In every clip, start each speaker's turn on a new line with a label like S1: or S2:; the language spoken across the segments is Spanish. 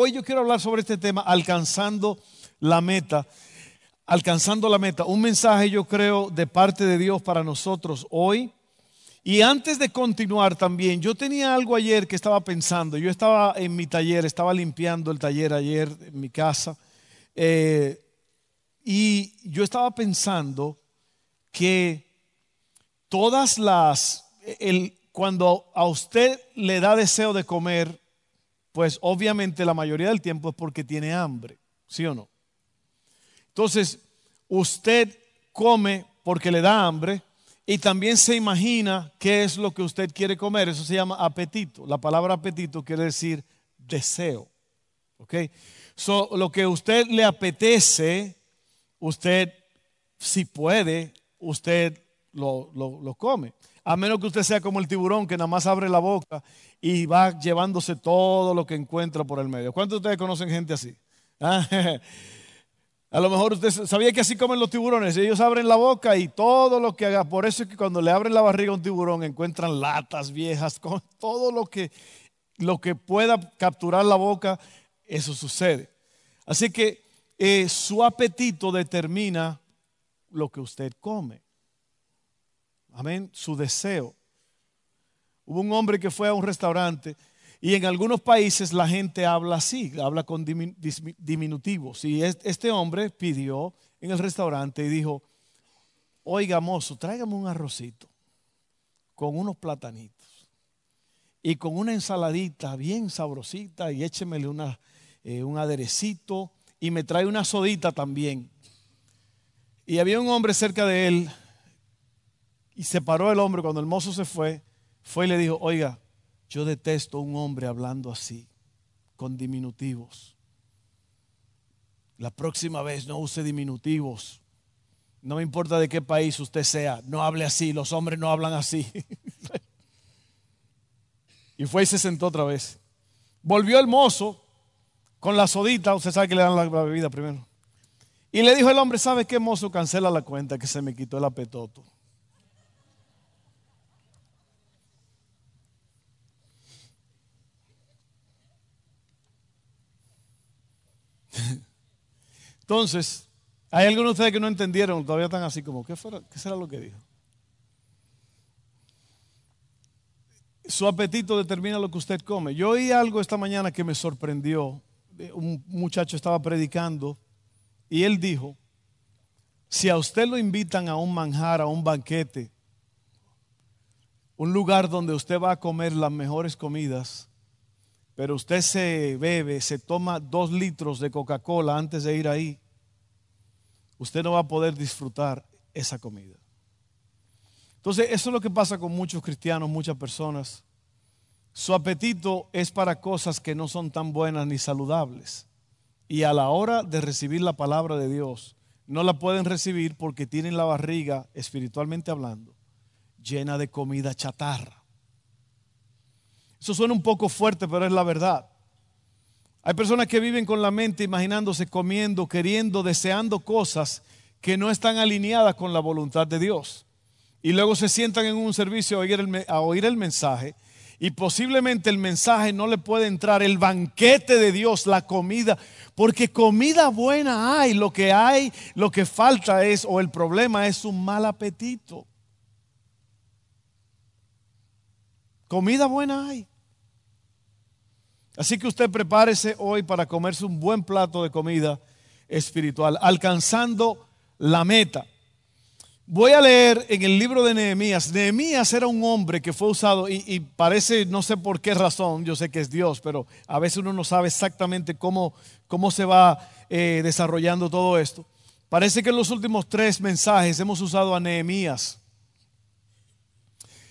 S1: Hoy yo quiero hablar sobre este tema, alcanzando la meta. Alcanzando la meta. Un mensaje yo creo de parte de Dios para nosotros hoy. Y antes de continuar también, yo tenía algo ayer que estaba pensando. Yo estaba en mi taller, estaba limpiando el taller ayer en mi casa. Eh, y yo estaba pensando que todas las, cuando a usted le da deseo de comer, pues obviamente la mayoría del tiempo es porque tiene hambre, ¿sí o no? Entonces, usted come porque le da hambre y también se imagina qué es lo que usted quiere comer. Eso se llama apetito. La palabra apetito quiere decir deseo. ¿Ok? So, lo que usted le apetece, usted, si puede, usted lo, lo come. A menos que usted sea como el tiburón que nada más abre la boca y va llevándose todo lo que encuentra por el medio. ¿Cuántos de ustedes conocen gente así? Ah, a lo mejor usted sabía que así comen los tiburones. Ellos abren la boca y todo lo que haga. Por eso es que cuando le abren la barriga a un tiburón encuentran latas viejas, con todo lo que, lo que pueda capturar la boca, eso sucede. Así que eh, su apetito determina lo que usted come. Amén. Su deseo. Hubo un hombre que fue a un restaurante y en algunos países la gente habla así, habla con diminutivos. Y este hombre pidió en el restaurante y dijo, oiga mozo, tráigame un arrocito con unos platanitos y con una ensaladita bien sabrosita y échemele eh, un aderecito y me trae una sodita también. Y había un hombre cerca de él y se paró el hombre cuando el mozo se fue, fue y le dijo, oiga, yo detesto a un hombre hablando así, con diminutivos. La próxima vez no use diminutivos. No me importa de qué país usted sea, no hable así, los hombres no hablan así. y fue y se sentó otra vez. Volvió el mozo con la sodita, usted sabe que le dan la bebida primero. Y le dijo el hombre, ¿sabe qué mozo? Cancela la cuenta que se me quitó el apetoto. Entonces, hay algunos de ustedes que no entendieron, todavía están así como, ¿qué, ¿qué será lo que dijo? Su apetito determina lo que usted come. Yo oí algo esta mañana que me sorprendió. Un muchacho estaba predicando y él dijo, si a usted lo invitan a un manjar, a un banquete, un lugar donde usted va a comer las mejores comidas, pero usted se bebe, se toma dos litros de Coca-Cola antes de ir ahí, usted no va a poder disfrutar esa comida. Entonces, eso es lo que pasa con muchos cristianos, muchas personas. Su apetito es para cosas que no son tan buenas ni saludables. Y a la hora de recibir la palabra de Dios, no la pueden recibir porque tienen la barriga, espiritualmente hablando, llena de comida chatarra. Eso suena un poco fuerte, pero es la verdad. Hay personas que viven con la mente imaginándose, comiendo, queriendo, deseando cosas que no están alineadas con la voluntad de Dios. Y luego se sientan en un servicio a oír el, a oír el mensaje y posiblemente el mensaje no le puede entrar, el banquete de Dios, la comida, porque comida buena hay, lo que hay, lo que falta es, o el problema es un mal apetito. Comida buena hay. Así que usted prepárese hoy para comerse un buen plato de comida espiritual, alcanzando la meta. Voy a leer en el libro de Nehemías. Nehemías era un hombre que fue usado y, parece, no sé por qué razón, yo sé que es Dios, pero a veces uno no sabe exactamente cómo, cómo se va eh, desarrollando todo esto. Parece que en los últimos tres mensajes hemos usado a Nehemías.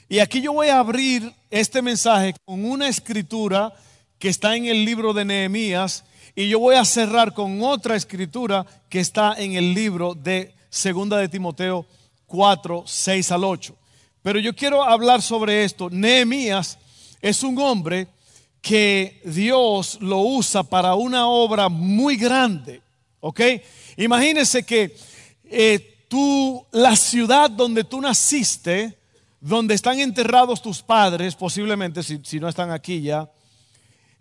S1: Y aquí yo voy a abrir este mensaje con una escritura que está en el libro de Nehemías y yo voy a cerrar con otra escritura que está en el libro de Segunda de Timoteo 4, 6 al 8. Pero yo quiero hablar sobre esto. Nehemías es un hombre que Dios lo usa para una obra muy grande. ¿Ok? Imagínese que eh, tú, la ciudad donde tú naciste, donde están enterrados tus padres, posiblemente si, no están aquí ya,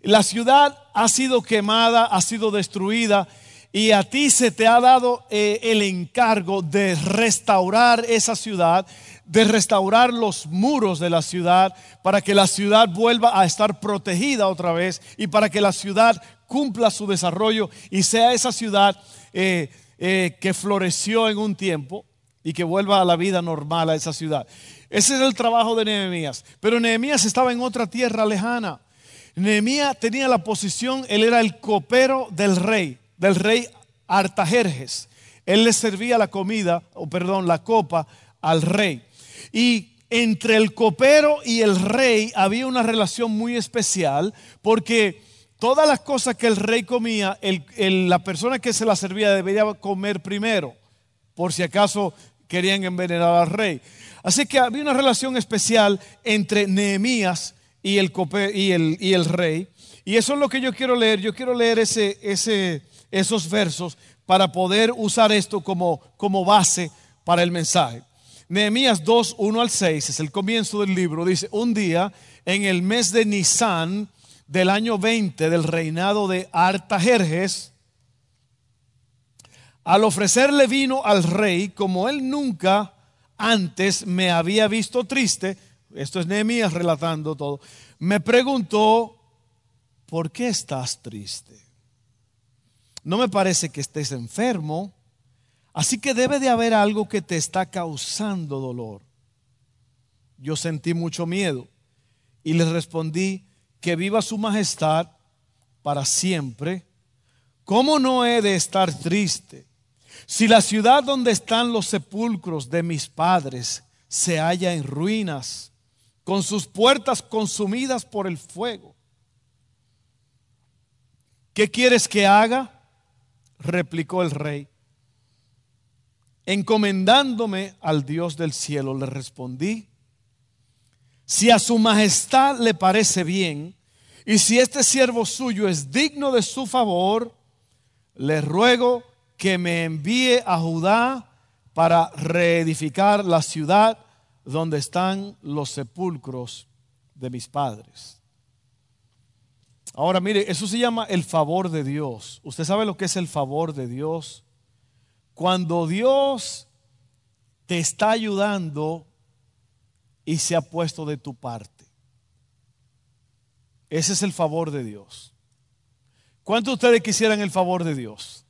S1: La ciudad ha sido quemada, ha sido destruida y a ti se te ha dado eh, el encargo de restaurar esa ciudad, de restaurar los muros de la ciudad para que la ciudad vuelva a estar protegida otra vez y para que la ciudad cumpla su desarrollo y sea esa ciudad eh, eh, que floreció en un tiempo y que vuelva a la vida normal a esa ciudad. Ese es el trabajo de Nehemías. Pero Nehemías estaba en otra tierra lejana. Nehemías tenía la posición, él era el copero del rey, del rey Artajerjes. Él le servía la comida, o perdón, la copa al rey. Y entre el copero y el rey había una relación muy especial porque todas las cosas que el rey comía, la persona que se la servía debería comer primero, por si acaso querían envenenar al rey. Así que había una relación especial entre Nehemías y el, rey. Y eso es lo que yo quiero leer. Yo quiero leer esos versos para poder usar esto como, como base para el mensaje. Nehemías 2, 1 al 6 es el comienzo del libro. Dice, un día en el mes de Nisan del año 20 del reinado de Artajerjes, al ofrecerle vino al rey, como él nunca antes me había visto triste, esto es Nehemías relatando todo, me preguntó, ¿por qué estás triste? No me parece que estés enfermo, así que debe de haber algo que te está causando dolor. Yo sentí mucho miedo y le respondí, que viva su majestad para siempre. ¿Cómo no he de estar triste? Si la ciudad donde están los sepulcros de mis padres se halla en ruinas, con sus puertas consumidas por el fuego, ¿qué quieres que haga? replicó el rey. Encomendándome al Dios del cielo, le respondí, si a su majestad le parece bien, y si este siervo suyo es digno de su favor, le ruego que me envíe a Judá para reedificar la ciudad donde están los sepulcros de mis padres. Ahora mire, eso se llama el favor de Dios. ¿Usted sabe lo que es el favor de Dios? Cuando Dios te está ayudando y se ha puesto de tu parte. Ese es el favor de Dios. ¿Cuántos de ustedes quisieran el favor de Dios?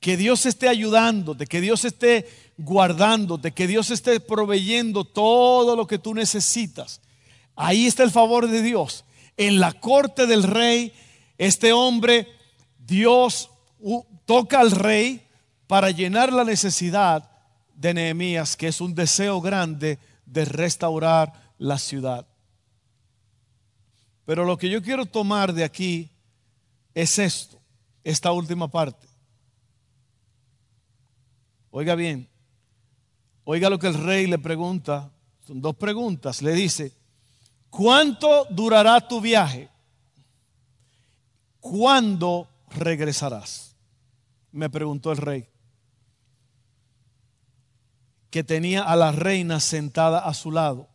S1: Que Dios esté ayudándote, que Dios esté guardándote, que Dios esté proveyendo todo lo que tú necesitas. Ahí está el favor de Dios. En la corte del rey, este hombre, Dios toca al rey para llenar la necesidad de Nehemías, que es un deseo grande de restaurar la ciudad. Pero lo que yo quiero tomar de aquí es esto, esta última parte. Oiga bien, oiga lo que el rey le pregunta, son dos preguntas, le dice, ¿cuánto durará tu viaje? ¿Cuándo regresarás? Me preguntó el rey, que tenía a la reina sentada a su lado.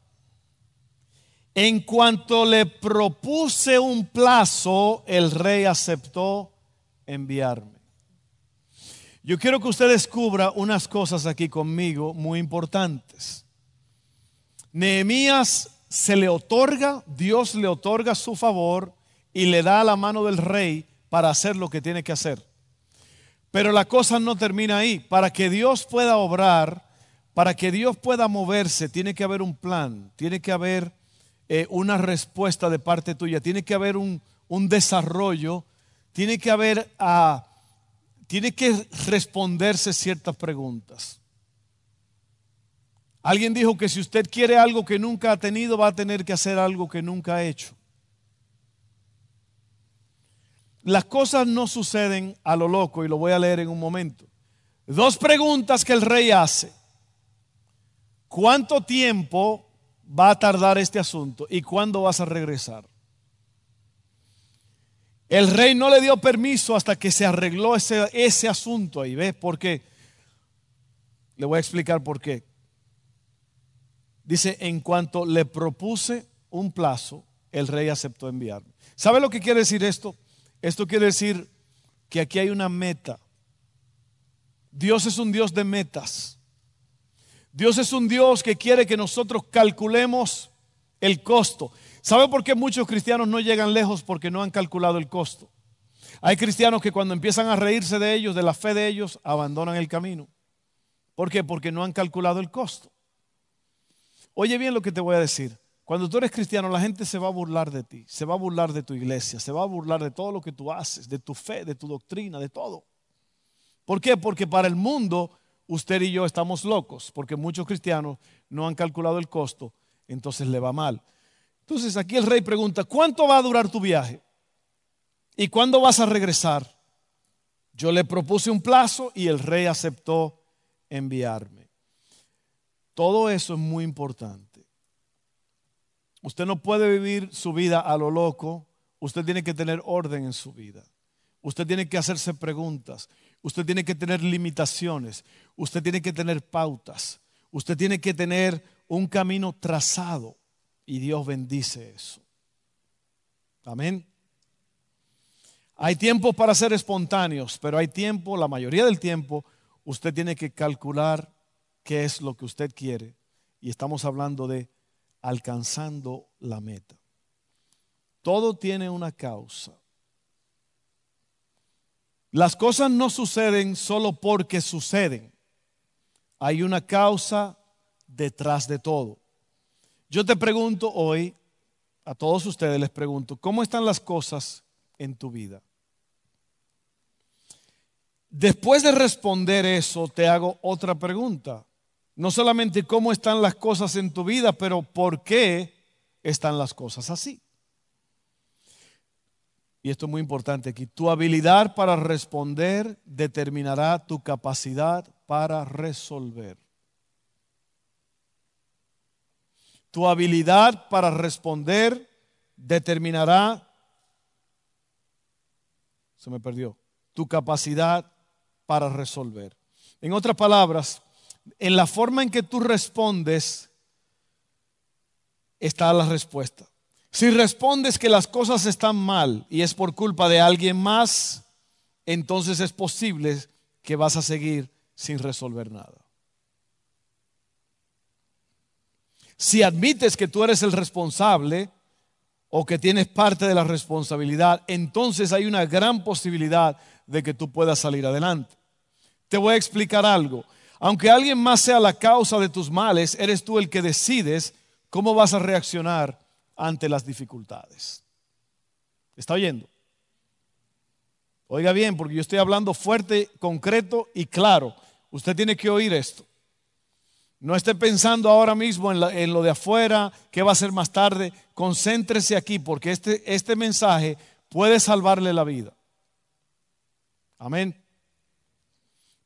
S1: En cuanto le propuse un plazo, el rey aceptó enviarme. Yo quiero que usted descubra unas cosas aquí conmigo muy importantes. Nehemías se le otorga, Dios le otorga su favor y le da la mano del rey para hacer lo que tiene que hacer. Pero la cosa no termina ahí. Para que Dios pueda obrar, para que Dios pueda moverse, tiene que haber un plan, tiene que haber eh, una respuesta de parte tuya, tiene que haber un, desarrollo, tiene que haber... ah, tiene que responderse ciertas preguntas. Alguien dijo que si usted quiere algo que nunca ha tenido, va a tener que hacer algo que nunca ha hecho. Las cosas no suceden a lo loco y lo voy a leer en un momento. Dos preguntas que el rey hace. ¿Cuánto tiempo va a tardar este asunto y cuándo vas a regresar? El rey no le dio permiso hasta que se arregló ese, ese asunto ahí, ¿ves? Porque, le voy a explicar por qué. Dice, en cuanto le propuse un plazo, el rey aceptó enviarme. ¿Sabe lo que quiere decir esto? Esto quiere decir que aquí hay una meta. Dios es un Dios de metas. Dios es un Dios que quiere que nosotros calculemos el costo. ¿Sabe por qué muchos cristianos no llegan lejos? Porque no han calculado el costo. Hay cristianos que cuando empiezan a reírse de ellos, de la fe de ellos, abandonan el camino. ¿Por qué? Porque no han calculado el costo. Oye bien lo que te voy a decir. Cuando tú eres cristiano, la gente se va a burlar de ti, se va a burlar de tu iglesia, se va a burlar de todo lo que tú haces, de tu fe, de tu doctrina, de todo. ¿Por qué? Porque para el mundo usted y yo estamos locos, porque muchos cristianos no han calculado el costo, entonces le va mal. Entonces aquí el rey pregunta, ¿cuánto va a durar tu viaje? ¿Y cuándo vas a regresar? Yo le propuse un plazo y el rey aceptó enviarme. Todo eso es muy importante. Usted no puede vivir su vida a lo loco. Usted tiene que tener orden en su vida. Usted tiene que hacerse preguntas. Usted tiene que tener limitaciones. Usted tiene que tener pautas. Usted tiene que tener un camino trazado. Y Dios bendice eso. Amén. Hay tiempos para ser espontáneos, pero hay tiempo, la mayoría del tiempo, usted tiene que calcular qué es lo que usted quiere. Y estamos hablando de alcanzando la meta. Todo tiene una causa. Las cosas no suceden solo porque suceden. Hay una causa detrás de todo. Yo te pregunto hoy, a todos ustedes les pregunto, ¿cómo están las cosas en tu vida? Después de responder eso, te hago otra pregunta. No solamente cómo están las cosas en tu vida, pero por qué están las cosas así. Y esto es muy importante aquí. Tu habilidad para responder determinará tu capacidad para resolver. Tu habilidad para responder determinará, se me perdió, tu capacidad para resolver. En otras palabras, en la forma en que tú respondes está la respuesta. Si respondes que las cosas están mal y es por culpa de alguien más, entonces es posible que vas a seguir sin resolver nada. Si admites que tú eres el responsable o que tienes parte de la responsabilidad, entonces hay una gran posibilidad de que tú puedas salir adelante. Te voy a explicar algo. Aunque alguien más sea la causa de tus males, eres tú el que decides cómo vas a reaccionar ante las dificultades. ¿Está oyendo? Oiga bien, porque yo estoy hablando fuerte, concreto y claro. Usted tiene que oír esto. No esté pensando ahora mismo en, lo de afuera, qué va a ser más tarde. Concéntrese aquí porque este, este mensaje puede salvarle la vida. Amén.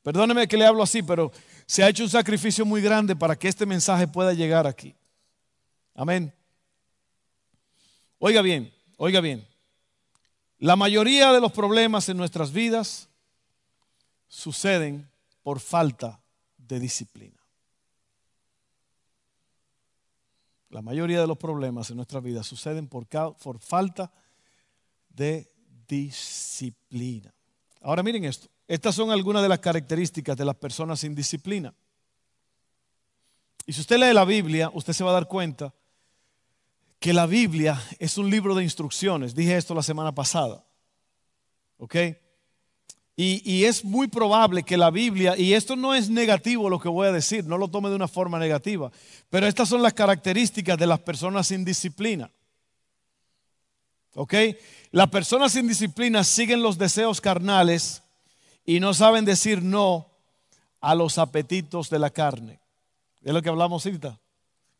S1: Perdóneme que le hablo así, pero se ha hecho un sacrificio muy grande para que este mensaje pueda llegar aquí. Amén. Oiga bien, oiga bien. La mayoría de los problemas en nuestras vidas suceden por falta de disciplina. La mayoría de los problemas en nuestras vidas suceden por, por falta de disciplina. Ahora miren esto. Estas son algunas de las características de las personas sin disciplina. Y si usted lee la Biblia, usted se va a dar cuenta que la Biblia es un libro de instrucciones. Dije esto la semana pasada. ¿Ok? Y, es muy probable que la Biblia, y esto no es negativo lo que voy a decir, no lo tome de una forma negativa, pero estas son las características de las personas sin disciplina. ¿Ok? Las personas sin disciplina siguen los deseos carnales y no saben decir no a los apetitos de la carne. Es lo que hablamos ahorita.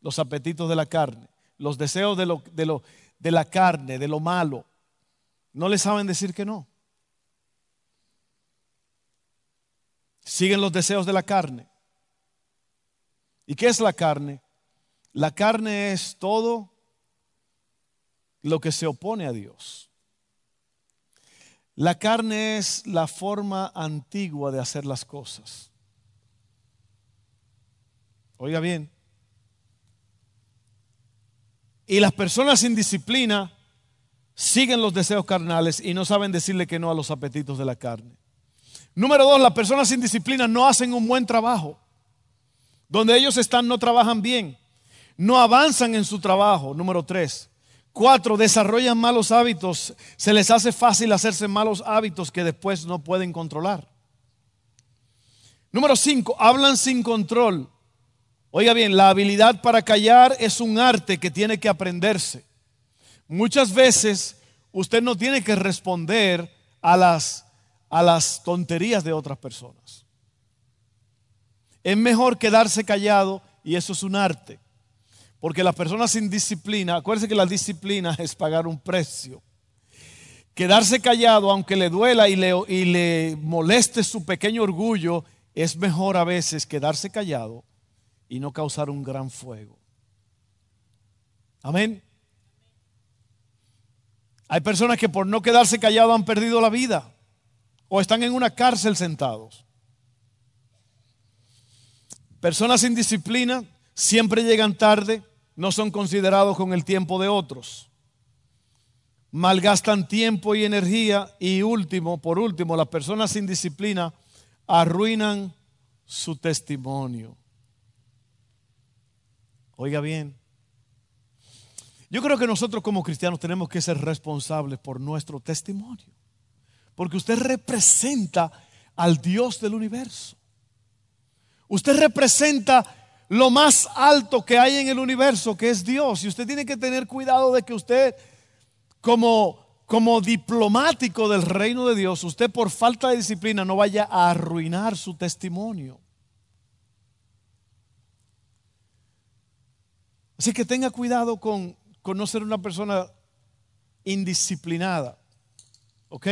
S1: Los apetitos de la carne, los deseos de, lo, de, lo, de la carne, de lo malo. No le saben decir que no. Siguen los deseos de la carne. ¿Y qué es la carne? La carne es todo lo que se opone a Dios. La carne es la forma antigua de hacer las cosas. Oiga bien. Y las personas sin disciplina siguen los deseos carnales y no saben decirle que no a los apetitos de la carne. Número dos, las personas sin disciplina no hacen un buen trabajo. Donde ellos están no trabajan bien. No avanzan en su trabajo. Número tres. Cuatro, desarrollan malos hábitos. Se les hace fácil hacerse malos hábitos que después no pueden controlar. Número cinco, hablan sin control. Oiga bien, la habilidad para callar es un arte que tiene que aprenderse. Muchas veces usted no tiene que responder a las, a las tonterías de otras personas. Es mejor quedarse callado y eso es un arte. Porque las personas sin disciplina, acuérdense que la disciplina es pagar un precio. Quedarse callado, aunque le duela y le, y le moleste su pequeño orgullo, es mejor a veces quedarse callado y no causar un gran fuego. Amén. Hay personas que por no quedarse callados han perdido la vida o están en una cárcel sentados. Personas sin disciplina siempre llegan tarde, no son considerados con el tiempo de otros. Malgastan tiempo y energía y último, por último, las personas sin disciplina arruinan su testimonio. Oiga bien. Yo creo que nosotros como cristianos tenemos que ser responsables por nuestro testimonio. Porque usted representa al Dios del universo. Usted representa lo más alto que hay en el universo, que es Dios. Y usted tiene que tener cuidado de que usted, como, como diplomático del reino de Dios, usted por falta de disciplina no vaya a arruinar su testimonio. Así que tenga cuidado con, con no ser una persona indisciplinada. ¿Ok?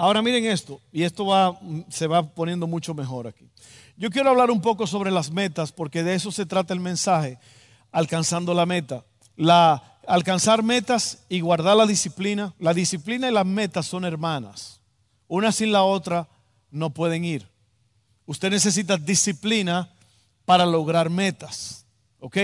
S1: Ahora miren esto, y esto va, se va poniendo mucho mejor aquí. Yo quiero hablar un poco sobre las metas, porque de eso se trata el mensaje, alcanzando la meta. La, alcanzar metas y guardar la disciplina. La disciplina y las metas son hermanas. Una sin la otra no pueden ir. Usted necesita disciplina para lograr metas. ¿Ok?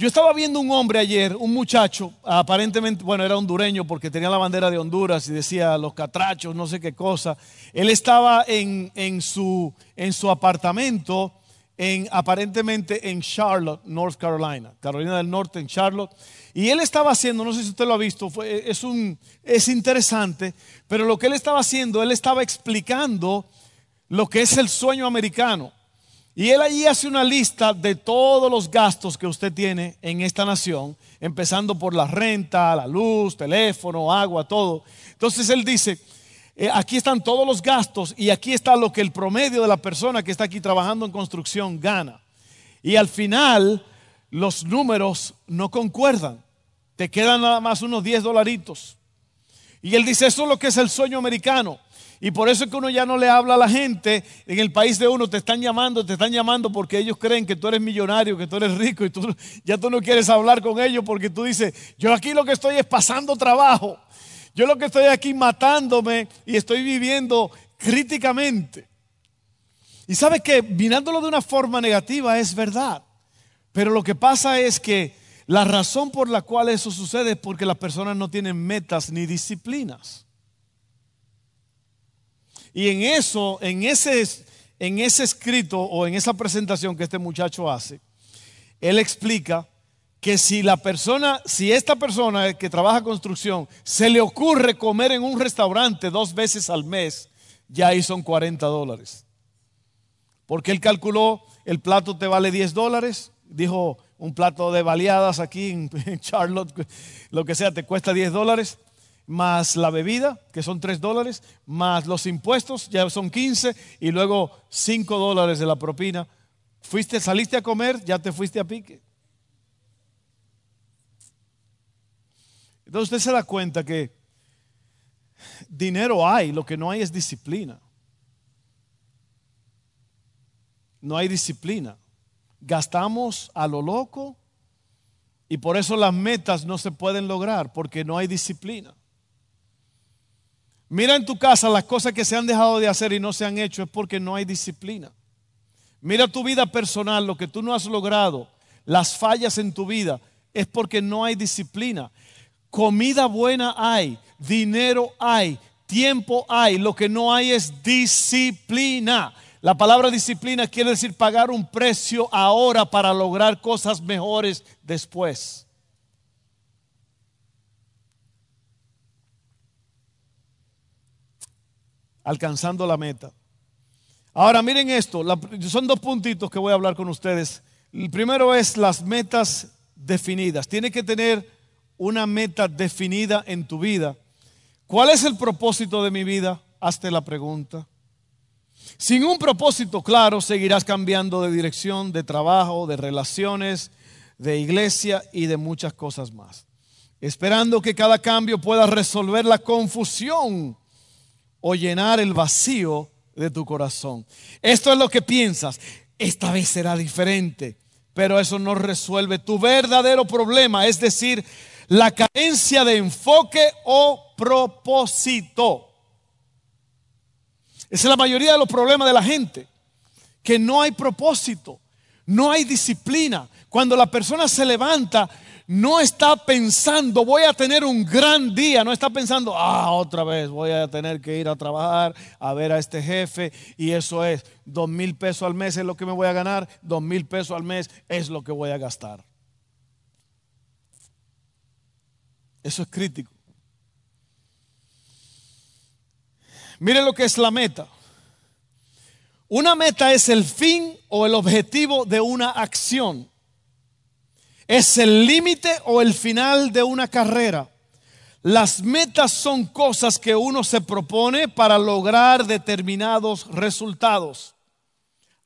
S1: Yo estaba viendo un hombre ayer, un muchacho, aparentemente, bueno, era hondureño porque tenía la bandera de Honduras y decía los catrachos, no sé qué cosa. Él estaba en, en, su, en su apartamento, en, aparentemente en Charlotte, North Carolina, Carolina del Norte, en Charlotte. Y él estaba haciendo, no sé si usted lo ha visto, es, un, es interesante, pero lo que él estaba haciendo, él estaba explicando lo que es el sueño americano. Y él allí hace una lista de todos los gastos que usted tiene en esta nación, empezando por la renta, la luz, teléfono, agua, todo. Entonces él dice, eh, aquí están todos los gastos y aquí está lo que el promedio de la persona que está aquí trabajando en construcción gana. Y al final los números no concuerdan. Te quedan nada más unos 10 dolaritos. Y él dice, eso es lo que es el sueño americano. Y por eso es que uno ya no le habla a la gente en el país de uno, te están llamando, te están llamando porque ellos creen que tú eres millonario, que tú eres rico y tú ya tú no quieres hablar con ellos porque tú dices, yo aquí lo que estoy es pasando trabajo. Yo lo que estoy aquí matándome y estoy viviendo críticamente. Y sabes que mirándolo de una forma negativa es verdad. Pero lo que pasa es que la razón por la cual eso sucede es porque las personas no tienen metas ni disciplinas. Y en eso, en ese, en ese escrito o en esa presentación que este muchacho hace, él explica que si la persona, si esta persona que trabaja construcción se le ocurre comer en un restaurante dos veces al mes, ya ahí son 40 dólares. Porque él calculó, el plato te vale 10 dólares, dijo un plato de baleadas aquí en, Charlotte, lo que sea, te cuesta 10 dólares más la bebida, que son 3 dólares, más los impuestos, ya son 15, y luego 5 dólares de la propina. Fuiste, saliste a comer, ya te fuiste a pique. Entonces usted se da cuenta que dinero hay, lo que no hay es disciplina. No hay disciplina. Gastamos a lo loco y por eso las metas no se pueden lograr, porque no hay disciplina. Mira en tu casa las cosas que se han dejado de hacer y no se han hecho es porque no hay disciplina. Mira tu vida personal, lo que tú no has logrado, las fallas en tu vida, es porque no hay disciplina. Comida buena hay, dinero hay, tiempo hay, lo que no hay es disciplina. La palabra disciplina quiere decir pagar un precio ahora para lograr cosas mejores después. Alcanzando la meta. Ahora miren esto, son dos puntitos que voy a hablar con ustedes. El primero es las metas definidas. Tiene que tener una meta definida en tu vida. ¿Cuál es el propósito de mi vida? Hazte la pregunta. Sin un propósito claro, seguirás cambiando de dirección, de trabajo, de relaciones, de iglesia y de muchas cosas más. Esperando que cada cambio pueda resolver la confusión o llenar el vacío de tu corazón. Esto es lo que piensas. Esta vez será diferente, pero eso no resuelve tu verdadero problema, es decir, la carencia de enfoque o propósito. Esa es la mayoría de los problemas de la gente, que no hay propósito, no hay disciplina. Cuando la persona se levanta, no está pensando, voy a tener un gran día, no está pensando, ah, otra vez voy a tener que ir a trabajar, a ver a este jefe, y eso es, dos mil pesos al mes es lo que me voy a ganar, dos mil pesos al mes es lo que voy a gastar. Eso es crítico. Miren lo que es la meta. Una meta es el fin o el objetivo de una acción. Es el límite o el final de una carrera. Las metas son cosas que uno se propone para lograr determinados resultados.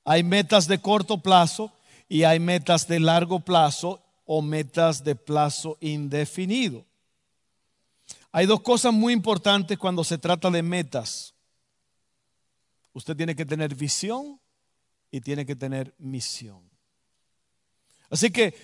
S1: Hay metas de corto plazo y hay metas de largo plazo o metas de plazo indefinido. Hay dos cosas muy importantes cuando se trata de metas. Usted tiene que tener visión y tiene que tener misión. Así que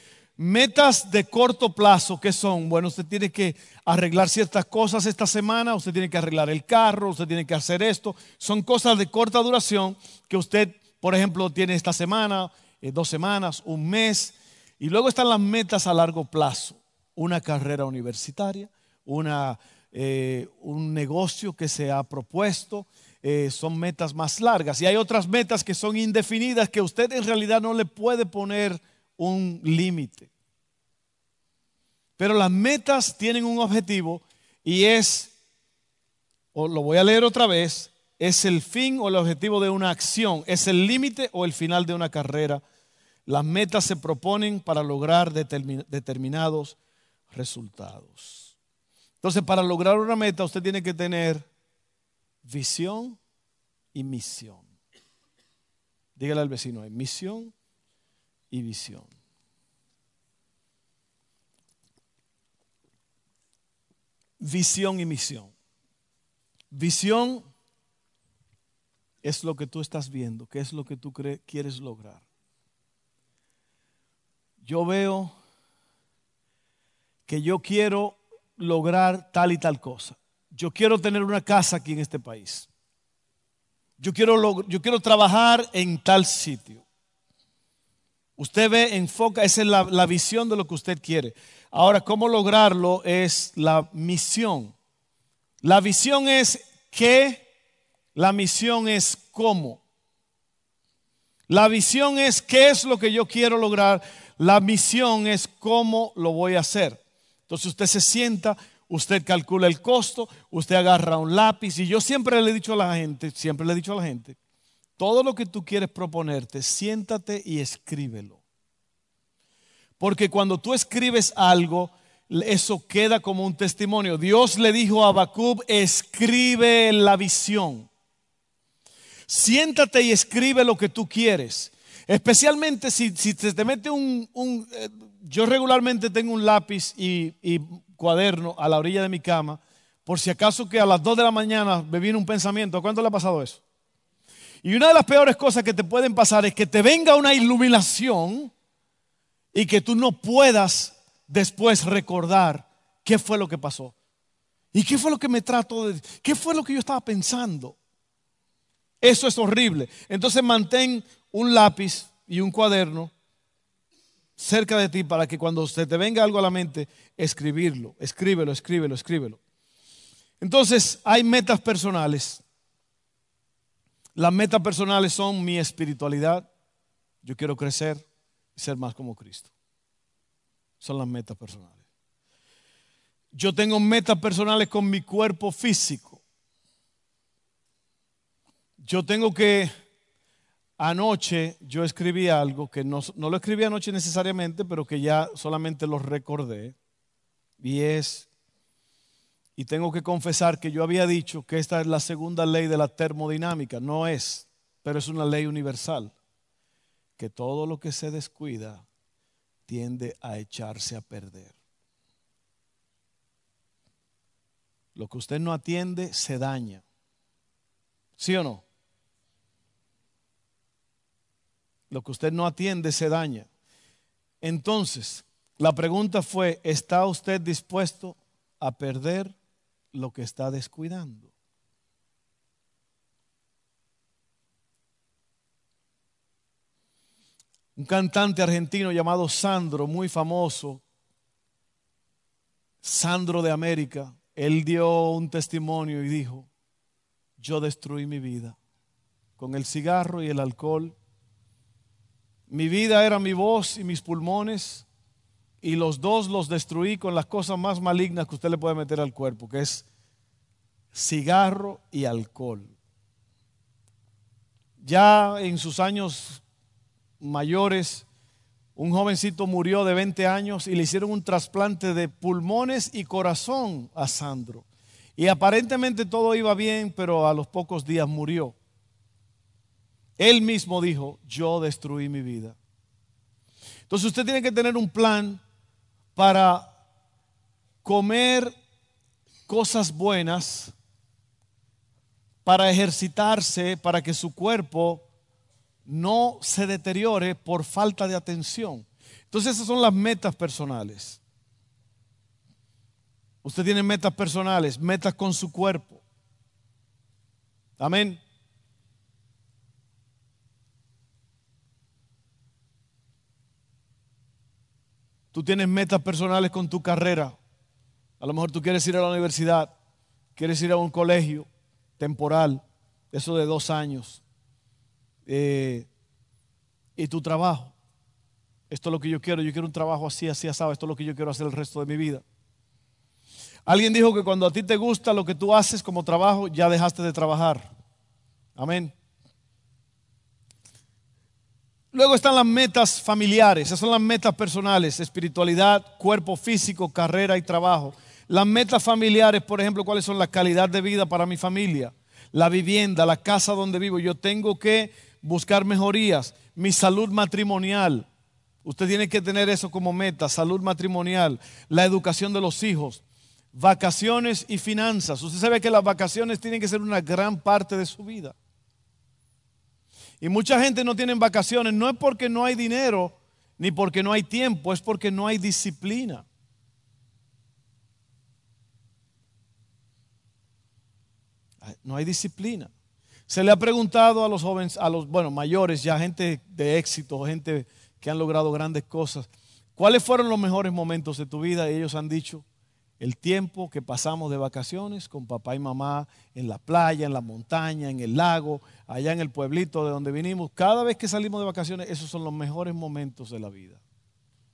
S1: metas de corto plazo, ¿qué son? Bueno, usted tiene que arreglar ciertas cosas esta semana, usted tiene que arreglar el carro, usted tiene que hacer esto. Son cosas de corta duración que usted, por ejemplo, tiene esta semana, eh, dos semanas, un mes. Y luego están las metas a largo plazo. Una carrera universitaria, una, eh, un negocio que se ha propuesto, eh, son metas más largas. Y hay otras metas que son indefinidas que usted en realidad no le puede poner un límite. Pero las metas tienen un objetivo y es, o lo voy a leer otra vez, es el fin o el objetivo de una acción, es el límite o el final de una carrera. Las metas se proponen para lograr determinados resultados. Entonces, para lograr una meta, usted tiene que tener visión y misión. Dígale al vecino, hay misión y visión. Visión y misión. Visión es lo que tú estás viendo, qué es lo que tú quieres lograr. Yo veo que yo quiero lograr tal y tal cosa. Yo quiero tener una casa aquí en este país. Yo quiero, yo quiero trabajar en tal sitio. Usted ve, enfoca, esa es la, la visión de lo que usted quiere. Ahora, ¿cómo lograrlo? Es la misión. La visión es qué, la misión es cómo. La visión es qué es lo que yo quiero lograr, la misión es cómo lo voy a hacer. Entonces usted se sienta, usted calcula el costo, usted agarra un lápiz y yo siempre le he dicho a la gente, siempre le he dicho a la gente, todo lo que tú quieres proponerte, siéntate y escríbelo. Porque cuando tú escribes algo, eso queda como un testimonio. Dios le dijo a Abacub, escribe la visión. Siéntate y escribe lo que tú quieres. Especialmente si, si te mete un, eh, yo regularmente tengo un lápiz y, cuaderno a la orilla de mi cama, por si acaso que a las 2 de la mañana me viene un pensamiento. ¿Cuánto le ha pasado eso? Y una de las peores cosas que te pueden pasar es que te venga una iluminación y que tú no puedas después recordar qué fue lo que pasó. ¿Y qué fue lo que me trató de ¿Qué fue lo que yo estaba pensando? Eso es horrible. Entonces mantén un lápiz y un cuaderno cerca de ti para que cuando se te venga algo a la mente, escribirlo, escríbelo, escríbelo, escríbelo. Entonces, hay metas personales. Las metas personales son mi espiritualidad. Yo quiero crecer y ser más como Cristo. Son las metas personales. Yo tengo metas personales con mi cuerpo físico. Yo tengo que, anoche yo escribí algo que no, no lo escribí anoche necesariamente, pero que ya solamente lo recordé. Y es, y tengo que confesar que yo había dicho que esta es la segunda ley de la termodinámica. No es, pero es una ley universal. Que todo lo que se descuida tiende a echarse a perder. Lo que usted no atiende se daña. ¿Sí o no? Lo que usted no atiende se daña. Entonces, la pregunta fue, ¿está usted dispuesto a perder lo que está descuidando? Un cantante argentino llamado Sandro, muy famoso, Sandro de América, él dio un testimonio y dijo, yo destruí mi vida con el cigarro y el alcohol. Mi vida era mi voz y mis pulmones y los dos los destruí con las cosas más malignas que usted le puede meter al cuerpo, que es cigarro y alcohol. Ya en sus años mayores, un jovencito murió de 20 años y le hicieron un trasplante de pulmones y corazón a Sandro. Y aparentemente todo iba bien, pero a los pocos días murió. Él mismo dijo, yo destruí mi vida. Entonces usted tiene que tener un plan para comer cosas buenas, para ejercitarse, para que su cuerpo no se deteriore por falta de atención. Entonces esas son las metas personales. Usted tiene metas personales, metas con su cuerpo. Amén. Tú tienes metas personales con tu carrera. A lo mejor tú quieres ir a la universidad, quieres ir a un colegio temporal, eso de dos años. Eh, y tu trabajo. Esto es lo que yo quiero. Yo quiero un trabajo así, así, así. Esto es lo que yo quiero hacer el resto de mi vida. Alguien dijo que cuando a ti te gusta lo que tú haces como trabajo, ya dejaste de trabajar. Amén. Luego están las metas familiares, esas son las metas personales, espiritualidad, cuerpo físico, carrera y trabajo. Las metas familiares, por ejemplo, ¿cuáles son la calidad de vida para mi familia? La vivienda, la casa donde vivo. Yo tengo que buscar mejorías, mi salud matrimonial. Usted tiene que tener eso como meta, salud matrimonial, la educación de los hijos, vacaciones y finanzas. Usted sabe que las vacaciones tienen que ser una gran parte de su vida. Y mucha gente no tiene vacaciones, no es porque no hay dinero, ni porque no hay tiempo, es porque no hay disciplina. No hay disciplina. Se le ha preguntado a los jóvenes, a los, bueno, mayores, ya gente de éxito, gente que han logrado grandes cosas, ¿cuáles fueron los mejores momentos de tu vida? Y ellos han dicho, el tiempo que pasamos de vacaciones con papá y mamá en la playa, en la montaña, en el lago, allá en el pueblito de donde vinimos. Cada vez que salimos de vacaciones, esos son los mejores momentos de la vida.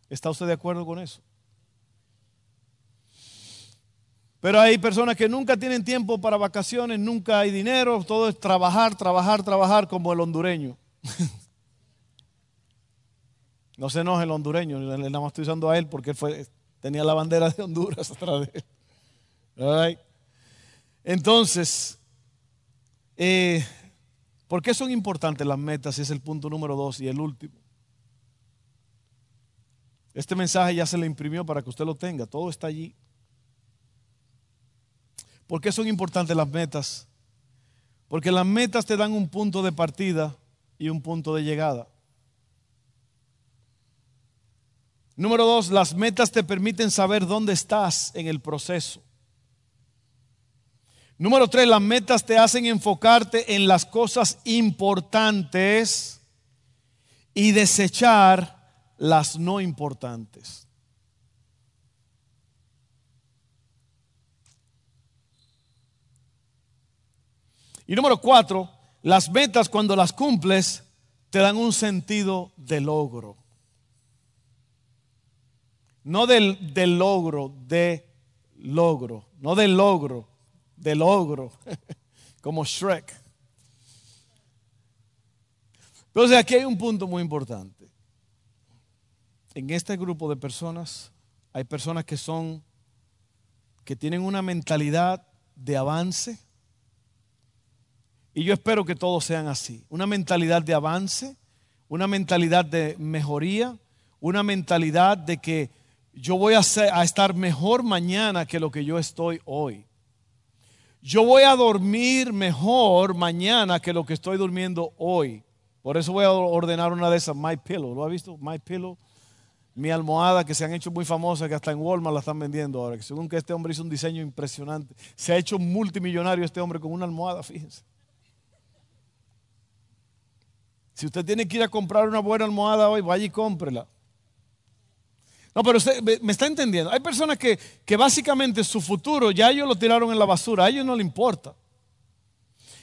S1: ¿Está usted de acuerdo con eso? Pero hay personas que nunca tienen tiempo para vacaciones, nunca hay dinero, todo es trabajar, trabajar, trabajar como el hondureño. no se enoje el hondureño, nada más estoy usando a él porque él fue, tenía la bandera de Honduras atrás de él. Entonces, eh, ¿por qué son importantes las metas? Es el punto número dos y el último. Este mensaje ya se le imprimió para que usted lo tenga, todo está allí. ¿Por qué son importantes las metas? Porque las metas te dan un punto de partida y un punto de llegada. Número dos, las metas te permiten saber dónde estás en el proceso. Número tres, las metas te hacen enfocarte en las cosas importantes y desechar las no importantes. Y número cuatro, las metas cuando las cumples te dan un sentido de logro. No del, logro, de logro. No del logro, de logro. Como Shrek. Entonces aquí hay un punto muy importante. En este grupo de personas hay personas que son, que tienen una mentalidad de avance. Y yo espero que todos sean así. Una mentalidad de avance, una mentalidad de mejoría, una mentalidad de que yo voy a, estar mejor mañana que lo que yo estoy hoy. Yo voy a dormir mejor mañana que lo que estoy durmiendo hoy. Por eso voy a ordenar una de esas My Pillow. ¿Lo ha visto? My Pillow. Mi almohada que se han hecho muy famosas, que hasta en Walmart la están vendiendo ahora. según que este hombre hizo un diseño impresionante. Se ha hecho multimillonario este hombre con una almohada, fíjense. Si usted tiene que ir a comprar una buena almohada hoy, vaya y cómprela. No, pero usted me está entendiendo. Hay personas que, que básicamente su futuro ya ellos lo tiraron en la basura, a ellos no le importa.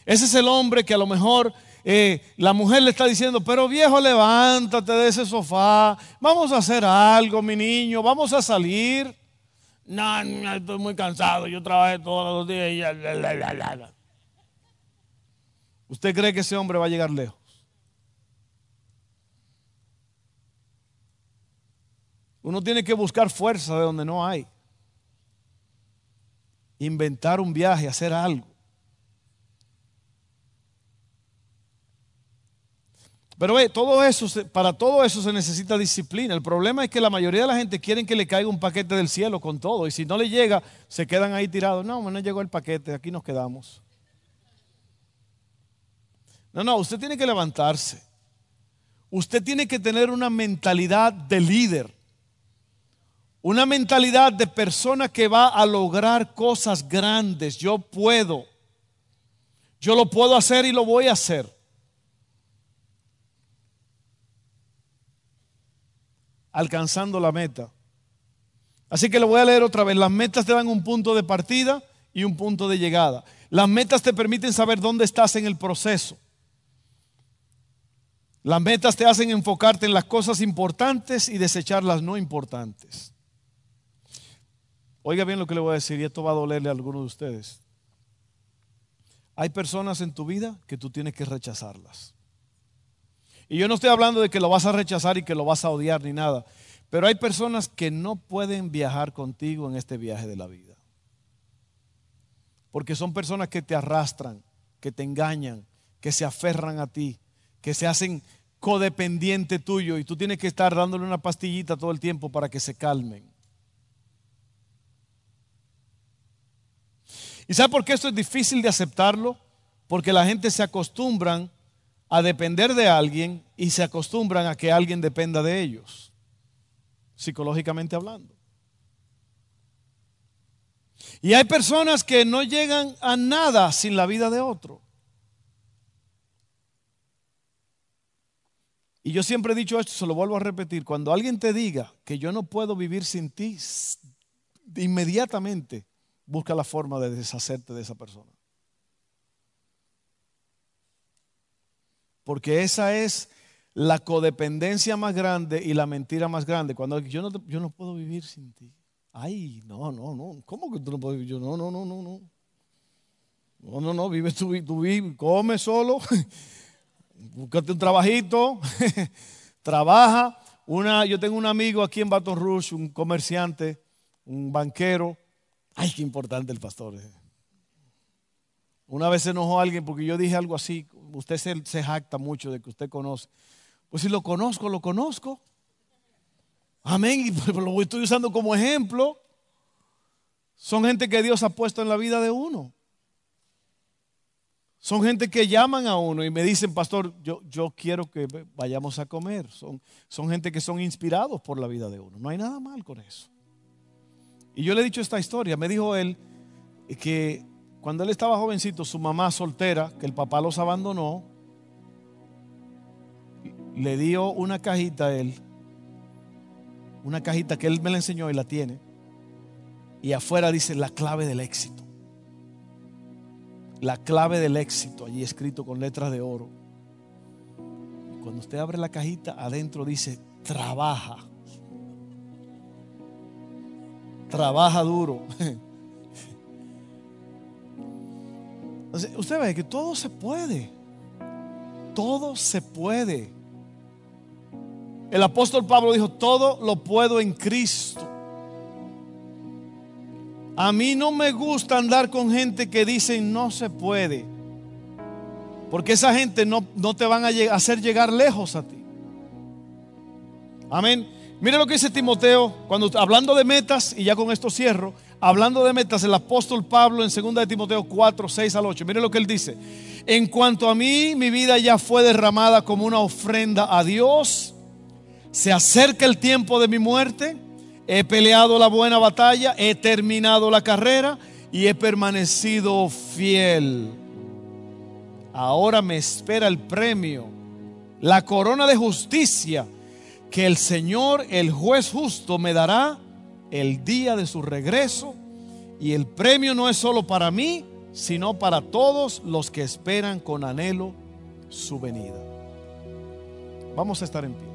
S1: Ese es el hombre que a lo mejor eh, la mujer le está diciendo, pero viejo, levántate de ese sofá, vamos a hacer algo, mi niño, vamos a salir. No, estoy muy cansado, yo trabajé todos los días ¿Usted cree que ese hombre va a llegar lejos? Uno tiene que buscar fuerza de donde no hay. Inventar un viaje, hacer algo. Pero ve, todo eso, para todo eso se necesita disciplina. El problema es que la mayoría de la gente quieren que le caiga un paquete del cielo con todo. Y si no le llega, se quedan ahí tirados. No, no llegó el paquete, aquí nos quedamos. No, no, usted tiene que levantarse. Usted tiene que tener una mentalidad de líder. Una mentalidad de persona que va a lograr cosas grandes. Yo puedo. Yo lo puedo hacer y lo voy a hacer. Alcanzando la meta. Así que lo voy a leer otra vez. Las metas te dan un punto de partida y un punto de llegada. Las metas te permiten saber dónde estás en el proceso. Las metas te hacen enfocarte en las cosas importantes y desechar las no importantes. Oiga bien lo que le voy a decir y esto va a dolerle a algunos de ustedes. Hay personas en tu vida que tú tienes que rechazarlas. Y yo no estoy hablando de que lo vas a rechazar y que lo vas a odiar ni nada, pero hay personas que no pueden viajar contigo en este viaje de la vida. Porque son personas que te arrastran, que te engañan, que se aferran a ti, que se hacen codependiente tuyo y tú tienes que estar dándole una pastillita todo el tiempo para que se calmen. ¿Y sabe por qué esto es difícil de aceptarlo? Porque la gente se acostumbran a depender de alguien y se acostumbran a que alguien dependa de ellos, psicológicamente hablando. Y hay personas que no llegan a nada sin la vida de otro. Y yo siempre he dicho esto, se lo vuelvo a repetir, cuando alguien te diga que yo no puedo vivir sin ti, inmediatamente busca la forma de deshacerte de esa persona. Porque esa es la codependencia más grande y la mentira más grande. Cuando yo no, yo no puedo vivir sin ti. Ay, no, no, no. ¿Cómo que tú no puedes vivir? Yo, no, no, no, no, no. No, no, no. Vive tú, tú vive, come solo. Búscate un trabajito. Trabaja. Una, yo tengo un amigo aquí en Baton Rouge, un comerciante, un banquero Ay, qué importante el pastor. Eh. Una vez se enojó alguien porque yo dije algo así. Usted se, jacta mucho de que usted conoce. Pues si lo conozco, lo conozco. Amén. Y pues lo estoy usando como ejemplo. Son gente que Dios ha puesto en la vida de uno. Son gente que llaman a uno y me dicen, pastor, yo, yo quiero que vayamos a comer. Son, son gente que son inspirados por la vida de uno. No hay nada mal con eso. Y yo le he dicho esta historia. Me dijo él que cuando él estaba jovencito, su mamá soltera, que el papá los abandonó, le dio una cajita a él una cajita que él me la enseñó y la tiene. Y afuera dice la clave del éxito. La clave del éxito, allí escrito con letras de oro. Cuando usted abre la cajita, adentro dice, trabaja. Trabaja duro. usted ve que todo se puede. Todo se puede. El apóstol Pablo dijo, todo lo puedo en Cristo. A mí no me gusta andar con gente que dicen no se puede. Porque esa gente no, no te van a hacer llegar lejos a ti. Amén. Mire lo que dice Timoteo, cuando hablando de metas, y ya con esto cierro, hablando de metas, el apóstol Pablo en 2 de Timoteo 4, 6 al 8. Mire lo que él dice. En cuanto a mí, mi vida ya fue derramada como una ofrenda a Dios se acerca el tiempo de mi muerte, he peleado la buena batalla, he terminado la carrera y he permanecido fiel. Ahora me espera el premio, la corona de justicia que el Señor, el juez justo, me dará el día de su regreso. Y el premio no es solo para mí, sino para todos los que esperan con anhelo su venida. Vamos a estar en pie.